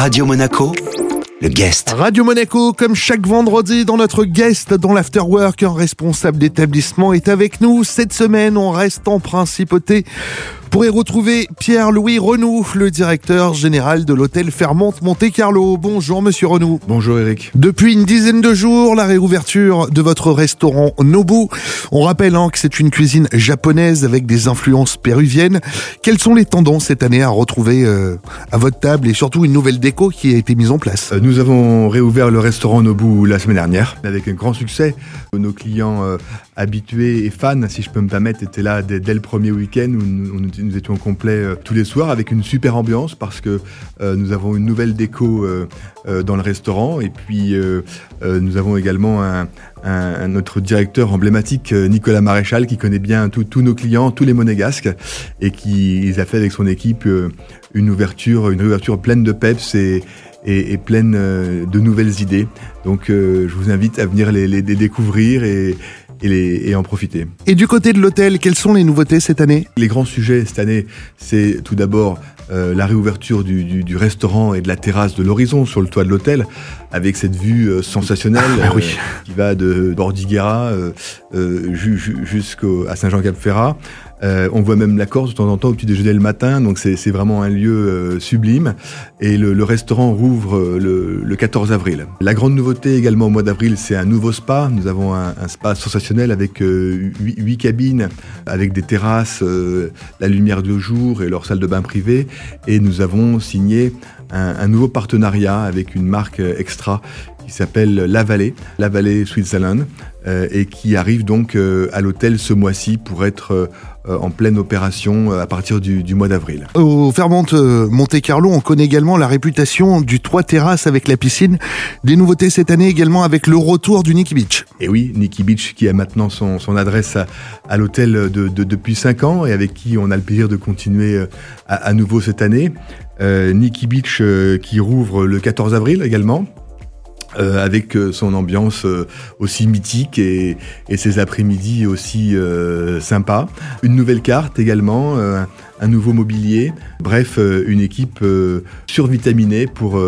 Radio Monaco, le guest. Radio Monaco, comme chaque vendredi dans notre guest dans l'Afterwork, un responsable d'établissement est avec nous. Cette semaine, on reste en principauté pour y retrouver Pierre-Louis Renou, le directeur général de l'hôtel Fermante Monte-Carlo. Bonjour Monsieur Renou. Bonjour Eric. Depuis une dizaine de jours, la réouverture de votre restaurant Nobu. On rappelle hein, que c'est une cuisine japonaise avec des influences péruviennes. Quelles sont les tendances cette année à retrouver euh, à votre table et surtout une nouvelle déco qui a été mise en place? Euh, Nous avons réouvert le restaurant Nobu la semaine dernière avec un grand succès. Nos clients euh, habitués et fans, si je peux me permettre, étaient là dès, dès le premier week-end où nous, nous- nous étions complets euh, tous les soirs avec une super ambiance parce que euh, nous avons une nouvelle déco euh, dans le restaurant et puis nous avons également un, notre directeur emblématique Nicolas Maréchal qui connaît bien tous nos clients, tous les monégasques et qui a fait avec son équipe une ouverture, une ouverture pleine de peps et, pleine de nouvelles idées. Donc je vous invite à venir les, les- les découvrir et, et, les- et en profiter. Et du côté de l'hôtel, quelles sont les nouveautés cette année? Les grands sujets cette année, c'est tout d'abord euh, la réouverture du, du- du restaurant et de la terrasse de l'horizon sur le toit de l'hôtel, avec cette vue euh, sensationnelle Ah, oui. euh, qui va de Bordighera euh, ju- ju- jusqu'à Saint-Jean-Cap-Ferrat. Euh, on voit même la Corse de temps en temps au petit déjeuner le matin, donc c'est vraiment un lieu euh, sublime. Et le, le restaurant rouvre euh, le, le 14 avril. La grande nouveauté également au mois d'avril, c'est un nouveau spa. Nous avons un, un spa sensationnel avec huit, huit cabines, avec des terrasses, euh, la lumière de jour et leur salle de bain privée. Et nous avons signé un, nouveau partenariat avec une marque extra qui s'appelle La Vallée, La Vallée Switzerland, euh, et qui arrive donc euh, à l'hôtel ce mois-ci pour être euh, en pleine opération euh, à partir du, du mois d'avril. Au Fermante euh, Monte-Carlo, on connaît également la réputation du toit terrasse avec la piscine. Des nouveautés cette année également avec le retour du Nicky Beach. Et oui, Nikki Beach qui a maintenant son, son adresse à, à l'hôtel de, de- depuis 5 ans et avec qui on a le plaisir de continuer euh, à, à nouveau cette année. Euh, Nikki Beach euh, qui rouvre le 14 avril également. Euh, avec euh, son ambiance euh, aussi mythique et, et ses après-midi aussi euh, sympas. Une nouvelle carte également, un nouveau mobilier. Bref, une équipe survitaminée pour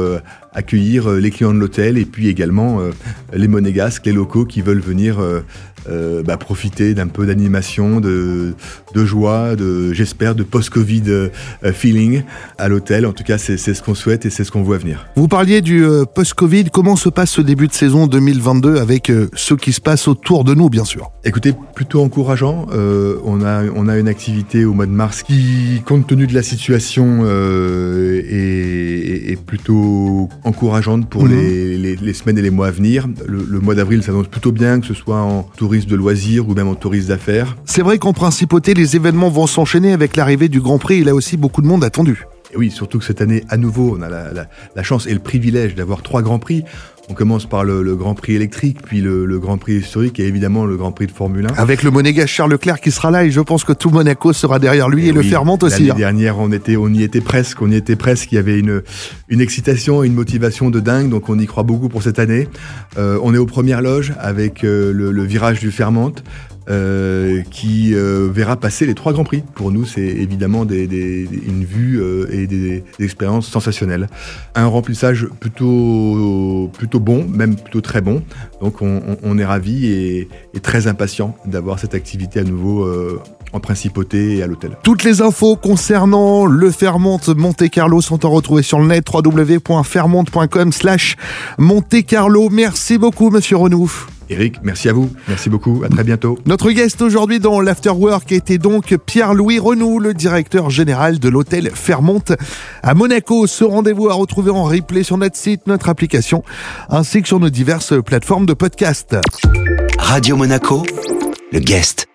accueillir euh, les clients de l'hôtel et puis également euh, les monégasques, les locaux qui veulent venir euh, bah, profiter d'un peu d'animation, de, de joie, de j'espère de post-Covid feeling à l'hôtel. En tout cas, c'est ce qu'on souhaite et c'est ce qu'on voit venir. Vous parliez du post-Covid. Comment se passe ce début de saison 2022 avec ce qui se passe autour de nous, bien sûr? Écoutez, plutôt encourageant. Euh, on, a, on a une activité au mois de mars qui, compte tenu de la situation, euh, est plutôt encourageante pour Mhm. les, les- les semaines et les mois à venir. Le, le mois d'avril s'annonce plutôt bien, que ce soit en tourisme de loisirs ou même en tourisme d'affaires. C'est vrai qu'en principauté, les événements vont s'enchaîner avec l'arrivée du Grand Prix. Il a aussi beaucoup de monde attendu. Et oui, surtout que cette année, à nouveau, on a la, la- la chance et le privilège d'avoir trois grands prix. On commence par le, le Grand Prix électrique, puis le, le Grand Prix historique et évidemment le Grand Prix de Formule 1. Avec le monégasque Charles Leclerc qui sera là et je pense que tout Monaco sera derrière lui et, le oui, Fermante aussi. L'année hein. dernière, on était, on y était presque, on y était presque. Il y avait une, une excitation, et une motivation de dingue, donc on y croit beaucoup pour cette année. Euh, on est aux premières loges avec euh, le, le virage du Fermante. Euh, qui euh, verra passer les trois grands prix. Pour nous, c'est évidemment des, des- une vue euh, et des, expériences sensationnelles. Un remplissage plutôt plutôt bon, même plutôt très bon. Donc on, on- on est ravis et, et très impatient d'avoir cette activité à nouveau euh, en principauté et à l'hôtel. Toutes les infos concernant le Fermante Monte Carlo sont à retrouver sur le net www.fermante.com slash Monte Carlo. Merci beaucoup, monsieur Renouf. Eric, merci à vous. Merci beaucoup. À très bientôt. Notre guest aujourd'hui dans l'Afterwork était donc Pierre-Louis Renou, le directeur général de l'hôtel Fermonte à Monaco. Ce rendez-vous à retrouver en replay sur notre site, notre application, ainsi que sur nos diverses plateformes de podcast. Radio Monaco, le guest.